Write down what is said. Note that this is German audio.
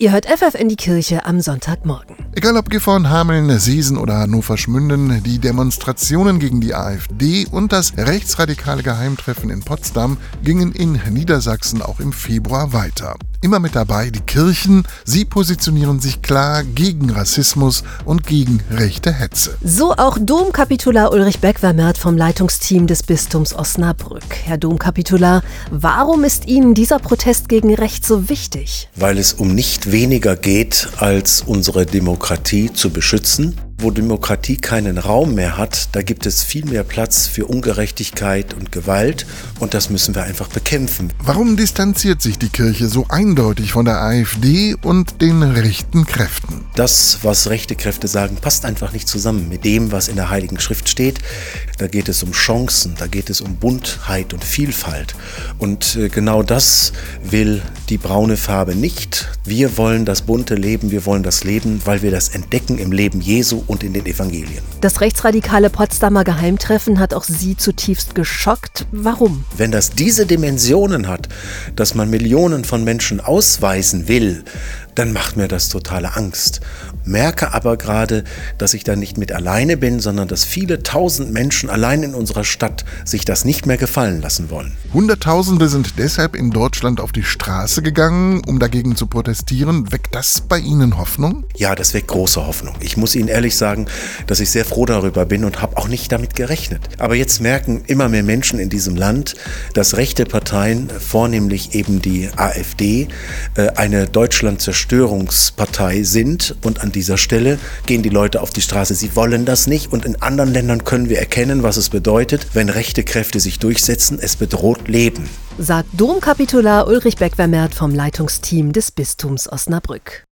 Ihr hört FF in die Kirche am Sonntagmorgen. Egal ob Gifhorn, Hameln, Siesen oder Hannover Schmünden, die Demonstrationen gegen die AfD und das rechtsradikale Geheimtreffen in Potsdam gingen in Niedersachsen auch im Februar weiter. Immer mit dabei die Kirchen. Sie positionieren sich klar gegen Rassismus und gegen rechte Hetze. So auch Domkapitular Ulrich Beckwermert vom Leitungsteam des Bistums Osnabrück. Herr Domkapitular, warum ist Ihnen dieser Protest gegen rechts so wichtig? Weil es um nicht weniger geht, als unsere Demokratie zu beschützen wo Demokratie keinen Raum mehr hat, da gibt es viel mehr Platz für Ungerechtigkeit und Gewalt und das müssen wir einfach bekämpfen. Warum distanziert sich die Kirche so eindeutig von der AfD und den rechten Kräften? Das, was rechte Kräfte sagen, passt einfach nicht zusammen mit dem, was in der Heiligen Schrift steht. Da geht es um Chancen, da geht es um Buntheit und Vielfalt. Und äh, genau das will die braune Farbe nicht. Wir wollen das bunte Leben, wir wollen das Leben, weil wir das entdecken im Leben Jesu und in den Evangelien. Das rechtsradikale Potsdamer Geheimtreffen hat auch Sie zutiefst geschockt. Warum? Wenn das diese Dimensionen hat, dass man Millionen von Menschen ausweisen will, dann macht mir das totale Angst. Merke aber gerade, dass ich da nicht mit alleine bin, sondern dass viele tausend Menschen allein in unserer Stadt sich das nicht mehr gefallen lassen wollen. Hunderttausende sind deshalb in Deutschland auf die Straße gegangen, um dagegen zu protestieren. Weckt das bei Ihnen Hoffnung? Ja, das weckt große Hoffnung. Ich muss Ihnen ehrlich sagen, dass ich sehr froh darüber bin und habe auch nicht damit gerechnet. Aber jetzt merken immer mehr Menschen in diesem Land, dass rechte Parteien, vornehmlich eben die AfD, äh, eine Deutschland-Zerstörungspartei sind. Und an dieser Stelle gehen die Leute auf die Straße. Sie wollen das nicht. Und in anderen Ländern können wir erkennen, was es bedeutet, wenn rechte Kräfte sich durchsetzen. Es bedroht Leben. Sagt Domkapitular Ulrich Beckwermert vom Leitungsteam des Bistums Osnabrück.